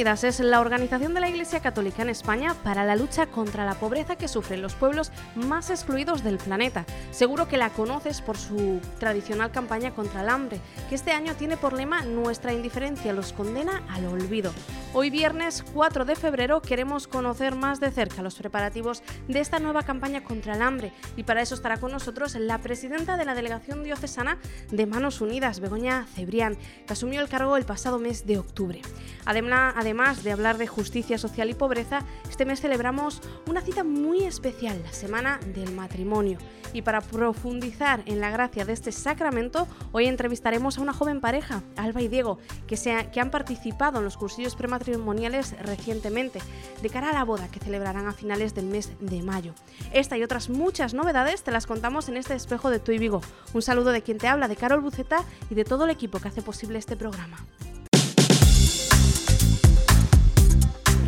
Unidas es la organización de la Iglesia Católica en España para la lucha contra la pobreza que sufren los pueblos más excluidos del planeta. Seguro que la conoces por su tradicional campaña contra el hambre, que este año tiene por lema Nuestra indiferencia los condena al olvido. Hoy viernes 4 de febrero queremos conocer más de cerca los preparativos de esta nueva campaña contra el hambre y para eso estará con nosotros la presidenta de la Delegación Diocesana de Manos Unidas, Begoña Cebrián, que asumió el cargo el pasado mes de octubre. Además, además de hablar de justicia social y pobreza, este mes celebramos una cita muy especial, la Semana del Matrimonio. Y para profundizar en la gracia de este sacramento, hoy entrevistaremos a una joven pareja, Alba y Diego, que, que han participado en los cursillos prematrimoniales recientemente, de cara a la boda que celebrarán a finales del mes de mayo. Esta y otras muchas novedades te las contamos en este espejo de Tu y Vigo. Un saludo de quien te habla, de Carol Buceta y de todo el equipo que hace posible este programa.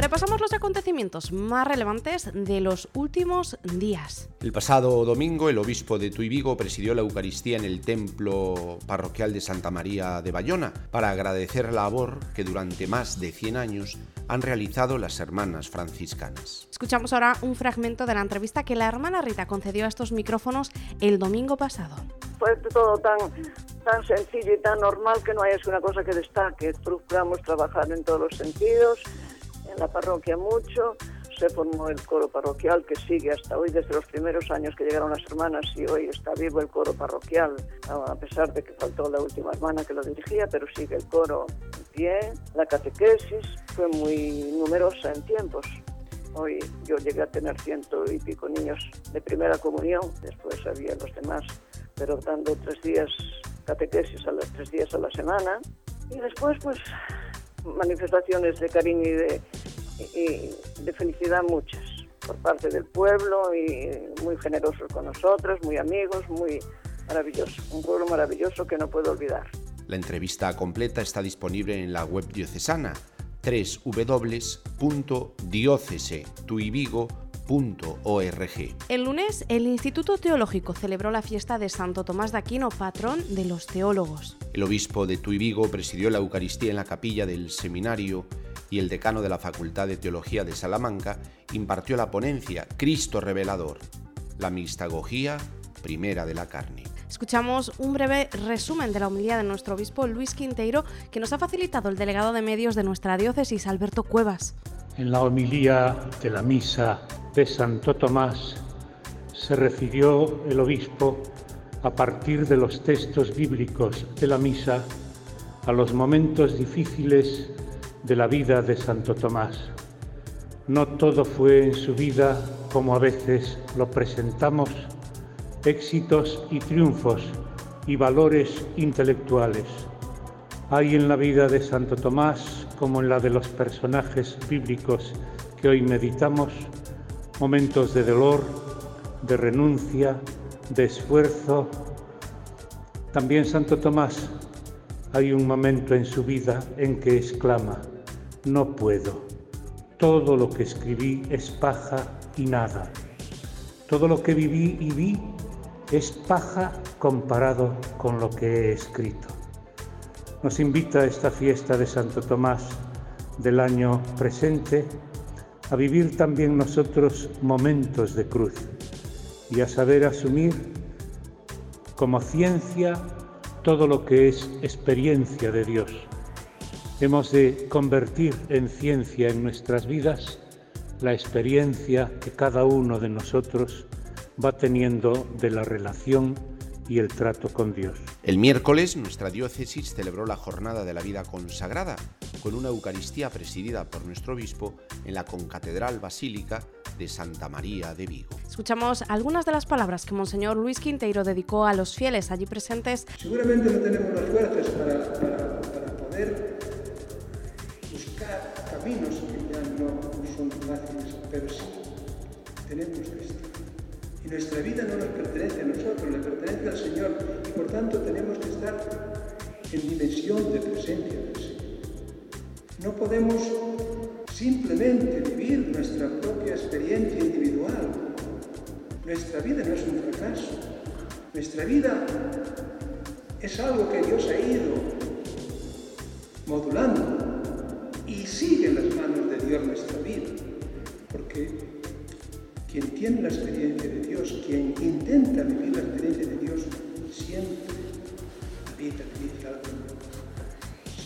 Repasamos los acontecimientos más relevantes de los últimos días. El pasado domingo, el obispo de Tuy Vigo presidió la Eucaristía en el templo parroquial de Santa María de Bayona para agradecer la labor que durante más de 100 años han realizado las hermanas franciscanas. Escuchamos ahora un fragmento de la entrevista que la hermana Rita concedió a estos micrófonos el domingo pasado. Fue todo tan, tan sencillo y tan normal que no hay una cosa que destaque. Procuramos trabajar en todos los sentidos en la parroquia mucho, se formó el coro parroquial que sigue hasta hoy, desde los primeros años que llegaron las hermanas y hoy está vivo el coro parroquial, a pesar de que faltó la última hermana que lo dirigía, pero sigue el coro en pie. La catequesis fue muy numerosa en tiempos. Hoy yo llegué a tener ciento y pico niños de primera comunión, después había los demás, pero dando tres días catequesis a las tres días a la semana. Y después, pues, manifestaciones de cariño y de, felicidad muchas por parte del pueblo y muy generosos con nosotros, muy amigos, muy maravilloso. Un pueblo maravilloso que no puedo olvidar. La entrevista completa está disponible en la web diocesana www.diocesetuivigo.com el lunes, el Instituto Teológico celebró la fiesta de Santo Tomás de Aquino, patrón de los teólogos. El obispo de Tuibigo presidió la Eucaristía en la capilla del seminario y el decano de la Facultad de Teología de Salamanca impartió la ponencia Cristo Revelador, la mistagogía primera de la carne. Escuchamos un breve resumen de la homilía de nuestro obispo Luis Quinteiro que nos ha facilitado el delegado de medios de nuestra diócesis, Alberto Cuevas. En la homilía de la misa de Santo Tomás se refirió el obispo a partir de los textos bíblicos de la misa a los momentos difíciles de la vida de Santo Tomás. No todo fue en su vida como a veces lo presentamos, éxitos y triunfos y valores intelectuales. Hay en la vida de Santo Tomás, como en la de los personajes bíblicos que hoy meditamos, momentos de dolor, de renuncia, de esfuerzo. También Santo Tomás hay un momento en su vida en que exclama, no puedo, todo lo que escribí es paja y nada, todo lo que viví y vi es paja comparado con lo que he escrito. Nos invita esta fiesta de Santo Tomás del año presente a vivir también nosotros momentos de cruz y a saber asumir como ciencia todo lo que es experiencia de Dios. Hemos de convertir en ciencia en nuestras vidas la experiencia que cada uno de nosotros va teniendo de la relación y el trato con Dios. El miércoles nuestra diócesis celebró la jornada de la vida consagrada con una Eucaristía presidida por nuestro obispo en la concatedral basílica de Santa María de Vigo. Escuchamos algunas de las palabras que Monseñor Luis Quinteiro dedicó a los fieles allí presentes. Seguramente no tenemos las fuerzas para, para poder buscar caminos que ya no son fáciles, pero sí tenemos esto. Y nuestra vida no nos pertenece a nosotros, le pertenece al Señor. Y por tanto tenemos que estar en dimensión de presencia del Señor. No podemos simplemente vivir nuestra propia experiencia individual. Nuestra vida no es un fracaso. Nuestra vida es algo que Dios ha ido modulando y sigue en las manos de Dios nuestra vida. Porque quien tiene la experiencia de Dios, quien intenta vivir la experiencia de Dios, siempre la vida dice algo.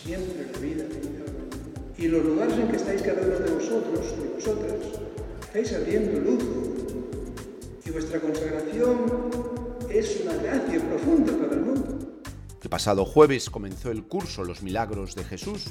Siempre la vida dice algo. Y los lugares en que estáis cada uno de vosotros, de vosotras, estáis abriendo luz. Y vuestra consagración es una gracia profunda para el mundo. El pasado jueves comenzó el curso Los Milagros de Jesús,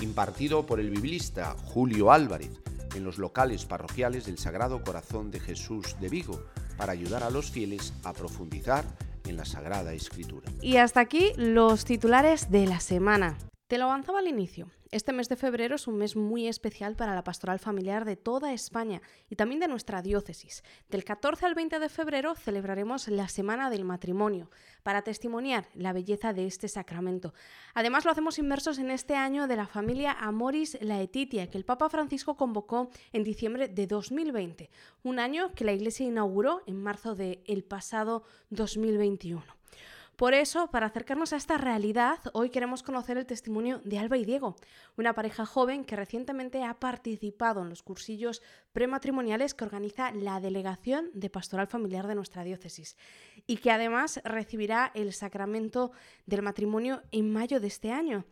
impartido por el biblista Julio Álvarez en los locales parroquiales del Sagrado Corazón de Jesús de Vigo, para ayudar a los fieles a profundizar en la Sagrada Escritura. Y hasta aquí los titulares de la semana. Te lo avanzaba al inicio. Este mes de febrero es un mes muy especial para la pastoral familiar de toda España y también de nuestra diócesis. Del 14 al 20 de febrero celebraremos la Semana del Matrimonio para testimoniar la belleza de este sacramento. Además lo hacemos inmersos en este año de la familia Amoris Laetitia que el Papa Francisco convocó en diciembre de 2020, un año que la Iglesia inauguró en marzo del pasado 2021. Por eso, para acercarnos a esta realidad, hoy queremos conocer el testimonio de Alba y Diego, una pareja joven que recientemente ha participado en los cursillos prematrimoniales que organiza la Delegación de Pastoral Familiar de nuestra diócesis y que además recibirá el sacramento del matrimonio en mayo de este año.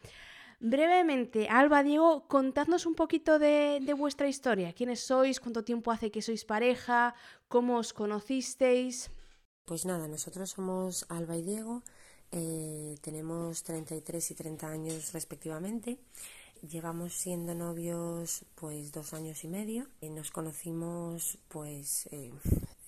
Brevemente, Alba, Diego, contadnos un poquito de, vuestra historia. ¿Quiénes sois? ¿Cuánto tiempo hace que sois pareja? ¿Cómo os conocisteis? Pues nada, nosotros somos Alba y Diego, eh, tenemos 33 y 30 años respectivamente. Llevamos siendo novios pues dos años y medio. y nos conocimos pues eh,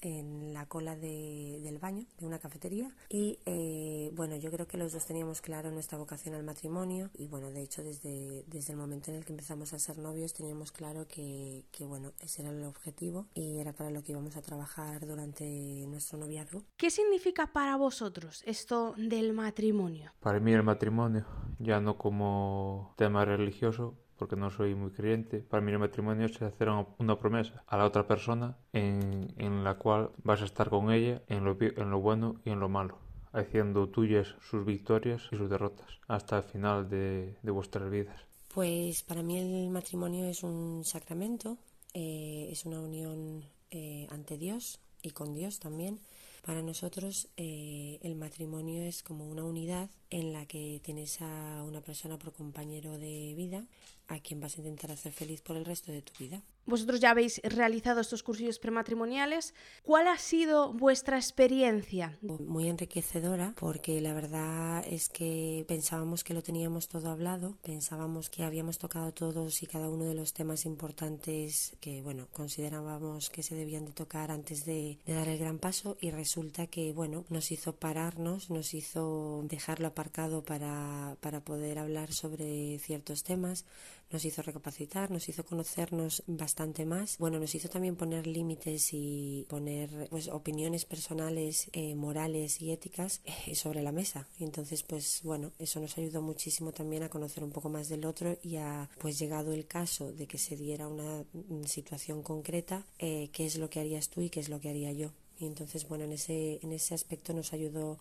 en la cola de, del baño de una cafetería y eh, bueno yo creo que los dos teníamos claro nuestra vocación al matrimonio y bueno de hecho desde, desde el momento en el que empezamos a ser novios teníamos claro que, que bueno ese era el objetivo y era para lo que íbamos a trabajar durante nuestro noviazgo. ¿Qué significa para vosotros esto del matrimonio? Para mí el matrimonio ya no como tema religioso porque no soy muy creyente, para mí el matrimonio es hacer una promesa a la otra persona en, la cual vas a estar con ella en lo, en lo bueno y en lo malo haciendo tuyas sus victorias y sus derrotas hasta el final de, de vuestras vidas. Pues para mí el matrimonio es un sacramento, eh, es una unión eh, ante Dios y con Dios también. Para nosotros eh, el matrimonio es como una unidad en la que tienes a una persona por compañero de vida a quien vas a intentar hacer feliz por el resto de tu vida. Vosotros ya habéis realizado estos cursillos prematrimoniales. ¿Cuál ha sido vuestra experiencia? Muy enriquecedora porque la verdad es que pensábamos que lo teníamos todo hablado, pensábamos que habíamos tocado todos y cada uno de los temas importantes que bueno considerábamos que se debían de tocar antes de, de dar el gran paso y resulta que bueno nos hizo pararnos, nos hizo dejarlo aparcado para, para poder hablar sobre ciertos temas, nos hizo recapacitar, nos hizo conocernos bastante más. Bueno, nos hizo también poner límites y poner pues opiniones personales, eh, morales y éticas eh, sobre la mesa. Entonces, pues bueno, eso nos ayudó muchísimo también a conocer un poco más del otro y a, pues llegado el caso de que se diera una mm, situación concreta, eh, qué es lo que harías tú y qué es lo que haría yo. Y entonces, bueno, en ese, en ese aspecto nos ayudó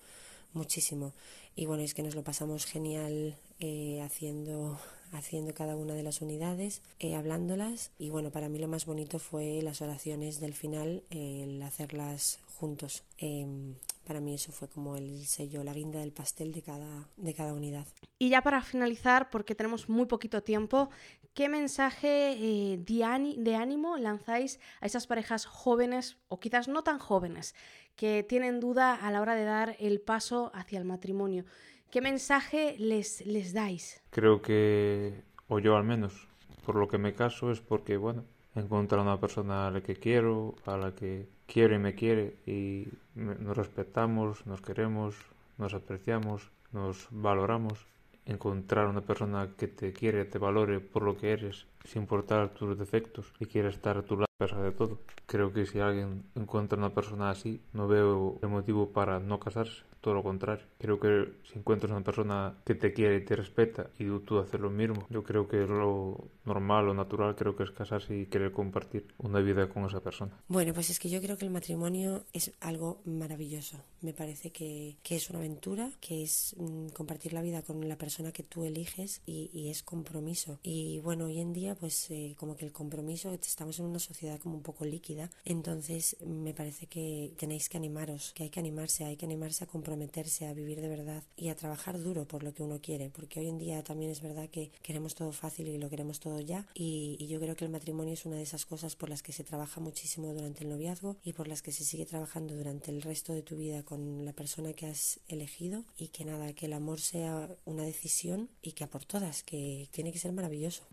muchísimo. Y bueno, es que nos lo pasamos genial eh, haciendo haciendo cada una de las unidades, eh, hablándolas y bueno, para mí lo más bonito fue las oraciones del final, el hacerlas juntos. Em, para mí eso fue como el sello, la guinda del pastel de cada, de cada unidad. Y ya para finalizar, porque tenemos muy poquito tiempo, ¿qué mensaje eh, de ánimo lanzáis a esas parejas jóvenes o quizás no tan jóvenes que tienen duda a la hora de dar el paso hacia el matrimonio? ¿Qué mensaje les, les dais? Creo que, o yo al menos, por lo que me caso es porque, bueno, he encontrado una persona a la que quiero, a la que quiere y me quiere y nos respetamos, nos queremos, nos apreciamos, nos valoramos. Encontrar una persona que te quiere, te valore por lo que eres, sin importar tus defectos y quiere estar a tu lado a pesar de todo. Creo que si alguien encuentra una persona así, no veo el motivo para no casarse. Todo lo contrario. Creo que si encuentras una persona que te quiere y te respeta y tú haces lo mismo, yo creo que lo normal, lo natural, creo que es casarse y querer compartir una vida con esa persona. Bueno, pues es que yo creo que el matrimonio es algo maravilloso. Me parece que, que es una aventura, que es mm, compartir la vida con la persona que tú eliges y, y es compromiso. Y bueno, hoy en día pues eh, como que el compromiso, estamos en una sociedad como un poco líquida, entonces me parece que tenéis que animaros, que hay que animarse, hay que animarse a comprometerse, a vivir de verdad y a trabajar duro por lo que uno quiere, porque hoy en día también es verdad que queremos todo fácil y lo queremos todo ya y, y yo creo que el matrimonio es una de esas cosas por las que se trabaja muchísimo durante el noviazgo y por las que se sigue trabajando durante el resto de tu vida con la persona que has elegido y que nada, que el amor sea una decisión y que a por todas, que tiene que ser maravilloso.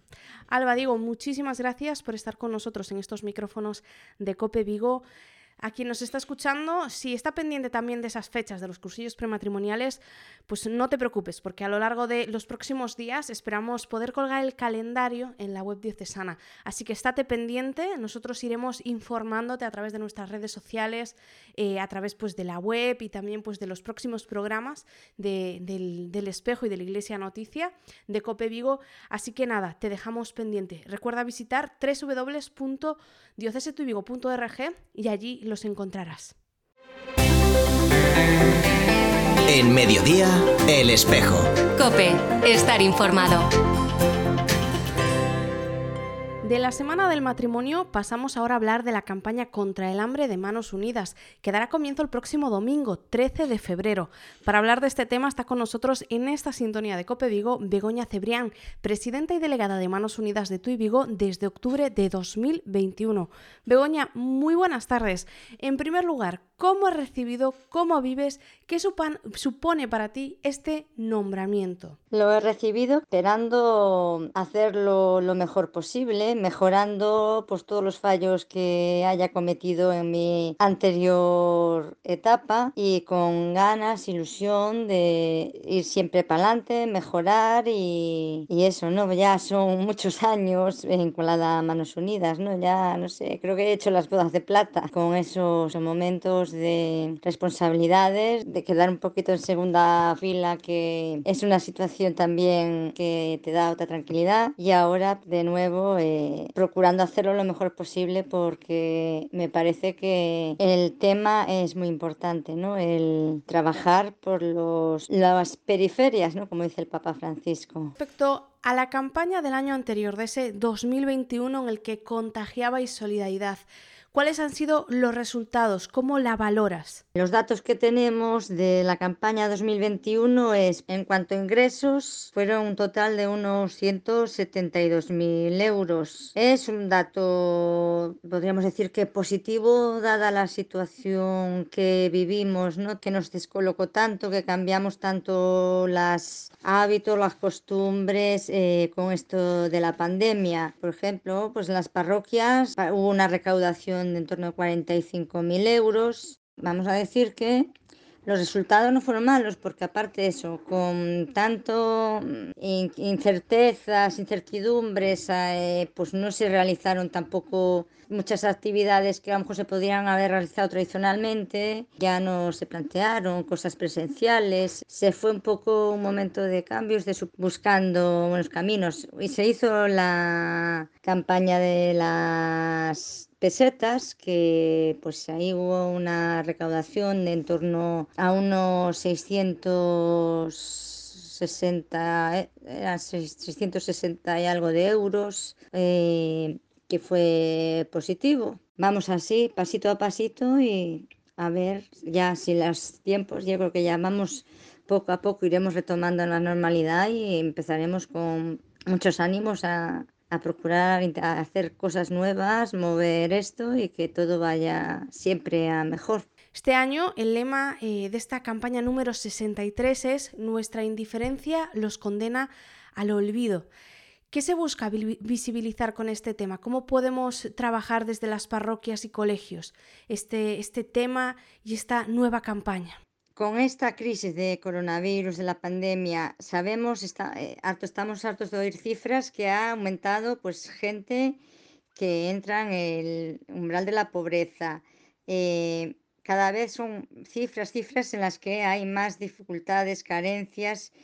Alba, digo, muchísimas gracias por estar con nosotros en estos micrófonos de Cope Vigo. A quien nos está escuchando, si está pendiente también de esas fechas de los cursillos prematrimoniales, pues no te preocupes, porque a lo largo de los próximos días esperamos poder colgar el calendario en la web diocesana. Así que estate pendiente, nosotros iremos informándote a través de nuestras redes sociales, eh, a través pues, de la web y también pues, de los próximos programas de, del, del, Espejo y de la Iglesia Noticia de Cope Vigo. Así que nada, te dejamos pendiente. Recuerda visitar www.diocesetuvigo.org y allí los encontrarás. En mediodía, el espejo. Cope, estar informado. De la Semana del Matrimonio pasamos ahora a hablar de la campaña contra el hambre de Manos Unidas, que dará comienzo el próximo domingo, 13 de febrero. Para hablar de este tema está con nosotros en esta sintonía de Cope Vigo Begoña Cebrián, presidenta y delegada de Manos Unidas de Tui Vigo desde octubre de 2021. Begoña, muy buenas tardes. En primer lugar, ¿cómo has recibido, cómo vives, qué supone para ti este nombramiento? Lo he recibido esperando hacerlo lo mejor posible mejorando pues todos los fallos que haya cometido en mi anterior etapa y con ganas, ilusión de ir siempre para adelante, mejorar y, y, eso, ¿no? Ya son muchos años vinculada a Manos Unidas, ¿no? Ya, no sé, creo que he hecho las bodas de plata con esos momentos de responsabilidades, de quedar un poquito en segunda fila, que es una situación también que te da otra tranquilidad y ahora de nuevo eh, procurando hacerlo lo mejor posible porque me parece que el tema es muy importante, ¿no? El trabajar por los, las periferias, ¿no? Como dice el Papa Francisco. Respecto a la campaña del año anterior, de ese 2021 en el que contagiabais solidaridad, ¿Cuáles han sido los resultados? ¿Cómo la valoras? Los datos que tenemos de la campaña 2021 es, en cuanto a ingresos, fueron un total de unos 172.000 euros. Es un dato, podríamos decir que positivo, dada la situación que vivimos, ¿no? que nos descolocó tanto, que cambiamos tanto los hábitos, las costumbres eh, con esto de la pandemia. Por ejemplo, pues en las parroquias hubo una recaudación de en torno a 45.000 euros. Vamos a decir que los resultados no fueron malos porque aparte de eso, con tanto incertezas, incertidumbres, eh, pues no se realizaron tampoco muchas actividades que a lo mejor se podrían haber realizado tradicionalmente, ya no se plantearon cosas presenciales, se fue un poco un momento de cambios, de buscando buenos caminos. Y se hizo la campaña de las pesetas, que pues ahí hubo una recaudación de en torno a unos 660, 660 y algo de euros, eh, que fue positivo. Vamos así, pasito a pasito y a ver ya si los tiempos, yo creo que ya vamos poco a poco iremos retomando la normalidad y empezaremos con muchos ánimos a, a procurar hacer cosas nuevas, mover esto y que todo vaya siempre a mejor. Este año el lema eh, de esta campaña número 63 es Nuestra indiferencia los condena al olvido. ¿Qué se busca visibilizar con este tema? ¿Cómo podemos trabajar desde las parroquias y colegios este, este tema y esta nueva campaña? Con esta crisis de coronavirus, de la pandemia, sabemos, está, eh, harto, estamos hartos de oír cifras que ha aumentado pues gente que entra en el umbral de la pobreza. Eh, cada vez son cifras, cifras en las que hay más dificultades, carencias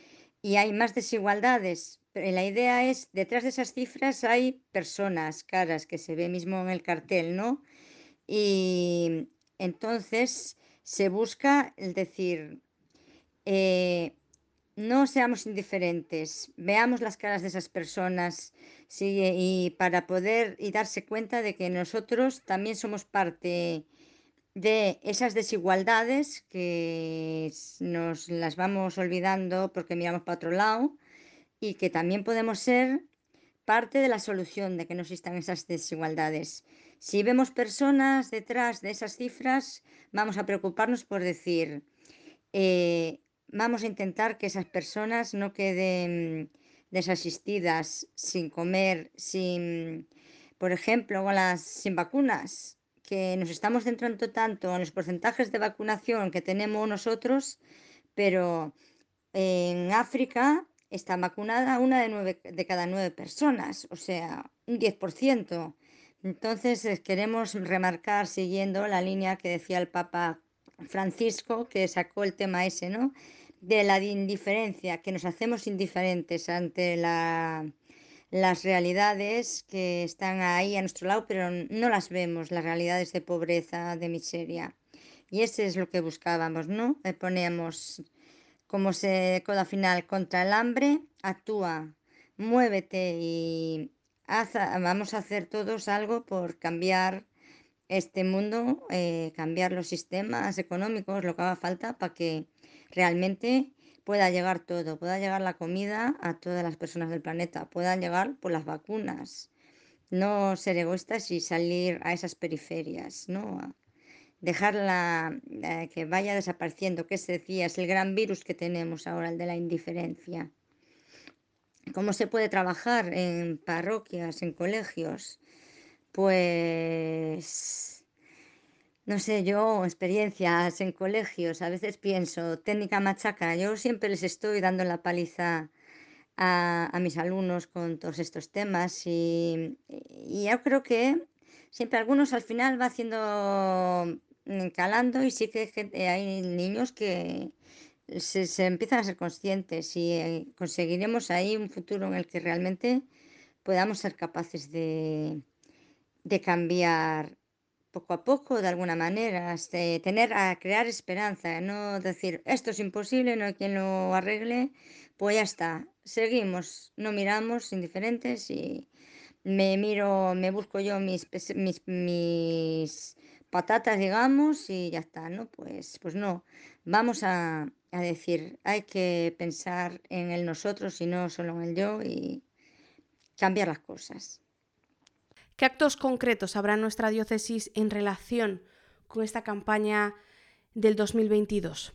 y hay más desigualdades. Pero la idea es, detrás de esas cifras hay personas, caras, que se ve mismo en el cartel, ¿no? Y entonces se busca el decir, eh, no seamos indiferentes, veamos las caras de esas personas sí, y para poder y darse cuenta de que nosotros también somos parte de esas desigualdades que nos las vamos olvidando porque miramos para otro lado y que también podemos ser parte de la solución de que no existan esas desigualdades. Si vemos personas detrás de esas cifras, vamos a preocuparnos por decir, eh, vamos a intentar que esas personas no queden desasistidas, sin comer, sin, por ejemplo, con sin vacunas, que nos estamos centrando tanto en los porcentajes de vacunación que tenemos nosotros, pero en África está vacunada una de, nueve, de cada nueve personas, o sea, un 10%. Entonces eh, queremos remarcar, siguiendo la línea que decía el Papa Francisco, que sacó el tema ese, ¿no? De la indiferencia, que nos hacemos indiferentes ante la, las realidades que están ahí a nuestro lado, pero no las vemos, las realidades de pobreza, de miseria. Y ese es lo que buscábamos, ¿no? Le ponemos como se coda final contra el hambre, actúa, muévete y vamos a hacer todos algo por cambiar este mundo, eh, cambiar los sistemas económicos, lo que haga falta para que realmente pueda llegar todo, pueda llegar la comida a todas las personas del planeta, puedan llegar por las vacunas, no ser egoístas y salir a esas periferias, ¿no? Dejarla eh, que vaya desapareciendo, que se decía, es el gran virus que tenemos ahora, el de la indiferencia cómo se puede trabajar en parroquias, en colegios, pues no sé, yo experiencias en colegios, a veces pienso, técnica machaca, yo siempre les estoy dando la paliza a, mis alumnos con todos estos temas y, yo creo que siempre algunos al final va haciendo mm, calando y sí que hay niños que, se, se empiezan a ser conscientes y eh, conseguiremos ahí un futuro en el que realmente podamos ser capaces de, de cambiar poco a poco, de alguna manera, de tener a crear esperanza, no decir esto es imposible, no hay quien lo arregle, pues ya está, seguimos, no miramos indiferentes y me miro, me busco yo mis, mis, mis patatas, digamos, y ya está, ¿no? Pues, pues no, vamos a, a decir, hay que pensar en el nosotros y no solo en el yo y cambiar las cosas. ¿Qué actos concretos habrá en nuestra diócesis en relación con esta campaña del 2022?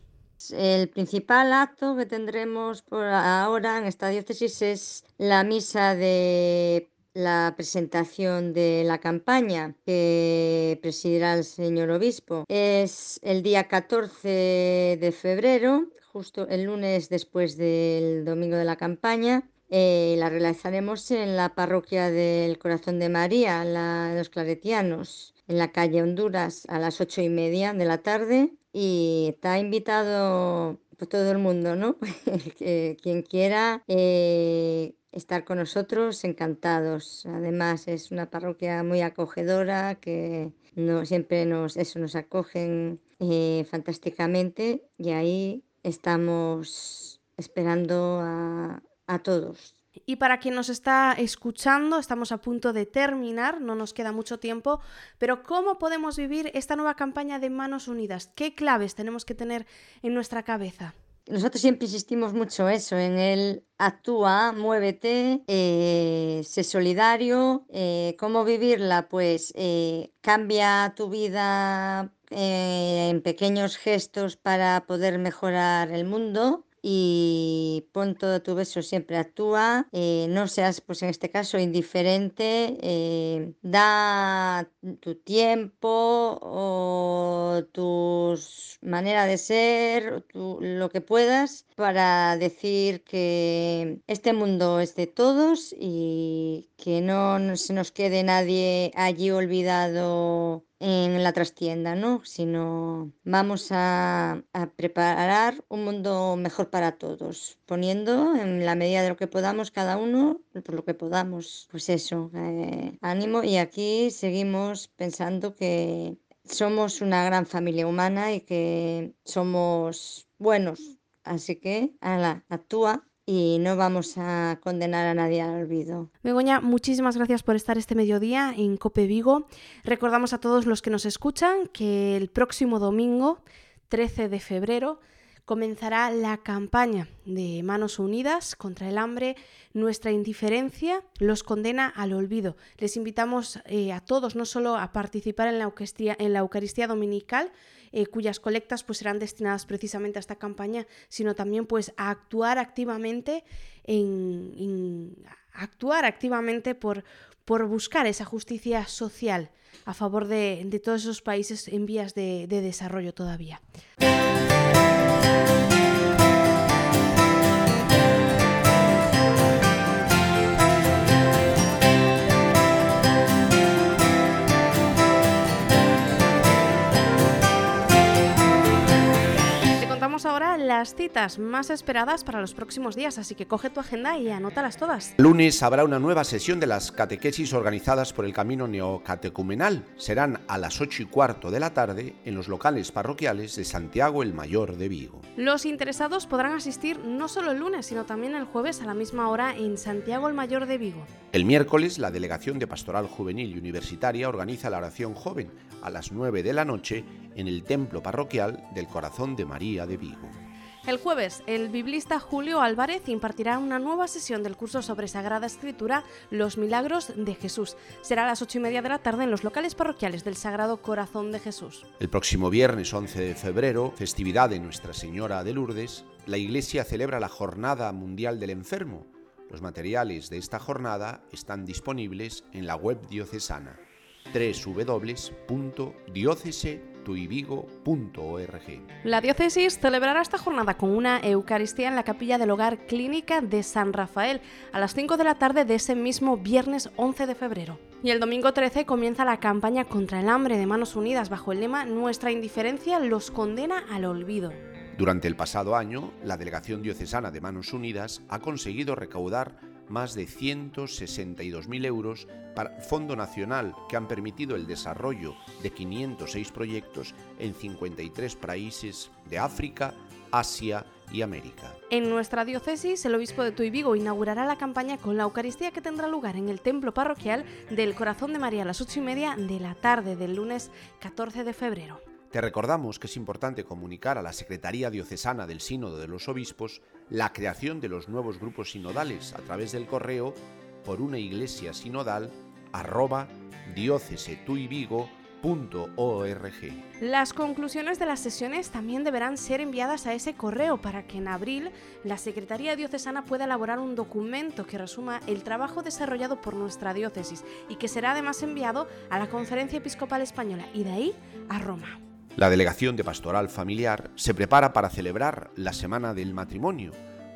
El principal acto que tendremos por ahora en esta diócesis es la misa de la presentación de la campaña que presidirá el señor obispo. Es el día 14 de febrero, justo el lunes después del domingo de la campaña. Eh, la realizaremos en la parroquia del Corazón de María, la de los Claretianos, en la calle Honduras, a las ocho y media de la tarde. Y está invitado pues, todo el mundo, ¿no? Quien quiera eh, estar con nosotros, encantados. Además es una parroquia muy acogedora que no, siempre nos, eso, nos acogen eh, fantásticamente y ahí estamos esperando a, a todos. Y para quien nos está escuchando, estamos a punto de terminar, no nos queda mucho tiempo, pero ¿cómo podemos vivir esta nueva campaña de Manos Unidas? ¿Qué claves tenemos que tener en nuestra cabeza? nosotros siempre insistimos mucho eso, en el actúa, muévete, eh, sé solidario, eh, cómo vivirla, pues eh, cambia tu vida en pequeños gestos para poder mejorar el mundo y pon todo tu beso, siempre actúa, eh, no seas, pues en este caso, indiferente, eh, da tu tiempo o tu manera de ser, lo que puedas para decir que este mundo es de todos y que no se nos quede nadie allí olvidado en la trastienda, ¿no? Sino vamos a, preparar un mundo mejor para todos, poniendo en la medida de lo que podamos cada uno, por lo que podamos. Pues eso, eh, ánimo y aquí seguimos pensando que somos una gran familia humana y que somos buenos. Así que, ala, actúa y no vamos a condenar a nadie al olvido. Begoña, muchísimas gracias por estar este mediodía en Cope Vigo. Recordamos a todos los que nos escuchan que el próximo domingo, 13 de febrero, comenzará la campaña de Manos Unidas contra el hambre. Nuestra indiferencia los condena al olvido. Les invitamos eh, a todos no solo a participar en la Eucaristía, en la Eucaristía Dominical, eh, cuyas colectas pues, serán destinadas precisamente a esta campaña, sino también pues, a actuar activamente en, actuar activamente por, por buscar esa justicia social a favor de, todos esos países en vías de desarrollo todavía. Ahora las citas más esperadas para los próximos días, así que coge tu agenda y anótalas todas. Lunes habrá una nueva sesión de las catequesis organizadas por el Camino Neocatecumenal. Serán a las 8 y cuarto de la tarde en los locales parroquiales de Santiago el Mayor de Vigo. Los interesados podrán asistir no solo el lunes, sino también el jueves a la misma hora en Santiago el Mayor de Vigo. El miércoles, la Delegación de Pastoral Juvenil y Universitaria organiza la oración joven a las 9 de la noche en el Templo Parroquial del Corazón de María de Vigo. El jueves, el biblista Julio Álvarez impartirá una nueva sesión del curso sobre Sagrada Escritura, Los Milagros de Jesús. Será a las ocho y media de la tarde en los locales parroquiales del Sagrado Corazón de Jesús. El próximo viernes 11 de febrero, festividad de Nuestra Señora de Lourdes, la Iglesia celebra la Jornada Mundial del Enfermo. Los materiales de esta jornada están disponibles en la web diocesana www.diocesetuivigo.org. La diócesis celebrará esta jornada con una Eucaristía en la capilla del Hogar Clínica de San Rafael a las 5 de la tarde de ese mismo viernes 11 de febrero. Y el domingo 13 comienza la campaña contra el hambre de Manos Unidas bajo el lema Nuestra indiferencia los condena al olvido. Durante el pasado año, la Delegación Diocesana de Manos Unidas ha conseguido recaudar más de 162.000 euros para Fondo Nacional que han permitido el desarrollo de 506 proyectos en 53 países de África, Asia y América. En nuestra diócesis, el obispo de Tuy Vigo inaugurará la campaña con la Eucaristía que tendrá lugar en el templo parroquial del Corazón de María a las 8 y media de la tarde del lunes 14 de febrero. Te recordamos que es importante comunicar a la Secretaría Diocesana del Sínodo de los Obispos la creación de los nuevos grupos sinodales a través del correo por una iglesia sinodal arroba Las conclusiones de las sesiones también deberán ser enviadas a ese correo para que en abril la Secretaría Diocesana pueda elaborar un documento que resuma el trabajo desarrollado por nuestra diócesis y que será además enviado a la Conferencia Episcopal Española y de ahí a Roma. La Delegación de Pastoral Familiar se prepara para celebrar la Semana del Matrimonio.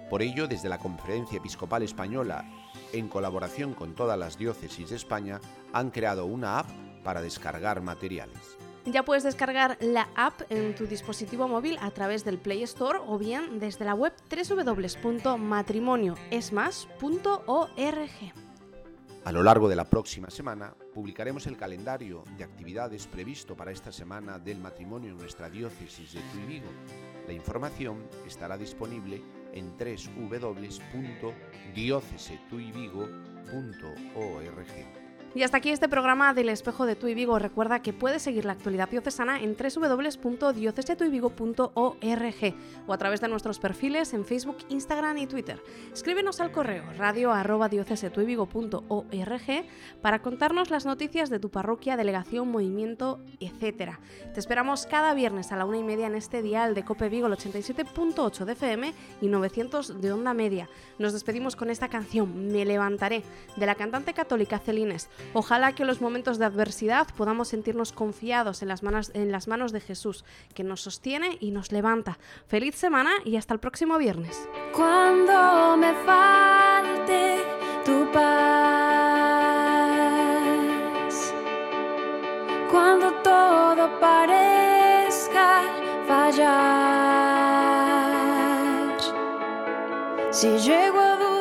Por ello, desde la Conferencia Episcopal Española, en colaboración con todas las diócesis de España, han creado una app para descargar materiales. Ya puedes descargar la app en tu dispositivo móvil a través del Play Store o bien desde la web www.matrimonioesmas.org. A lo largo de la próxima semana publicaremos el calendario de actividades previsto para esta semana del matrimonio en nuestra diócesis de Tuy La información estará disponible en www.diocesetuivigo.org. Y hasta aquí este programa del Espejo de Tu y Vigo. Recuerda que puedes seguir la actualidad diocesana en www.diocesetuivigo.org o a través de nuestros perfiles en Facebook, Instagram y Twitter. Escríbenos al correo radio para contarnos las noticias de tu parroquia, delegación, movimiento, etc. Te esperamos cada viernes a la una y media en este dial de Cope Vigo, el 87.8 de FM y 900 de onda media. Nos despedimos con esta canción, Me levantaré, de la cantante católica Celines. Ojalá que en los momentos de adversidad podamos sentirnos confiados en las, manos, en las manos de Jesús, que nos sostiene y nos levanta. Feliz semana y hasta el próximo viernes. Cuando me falte tu paz, cuando todo parezca fallar. Si llego a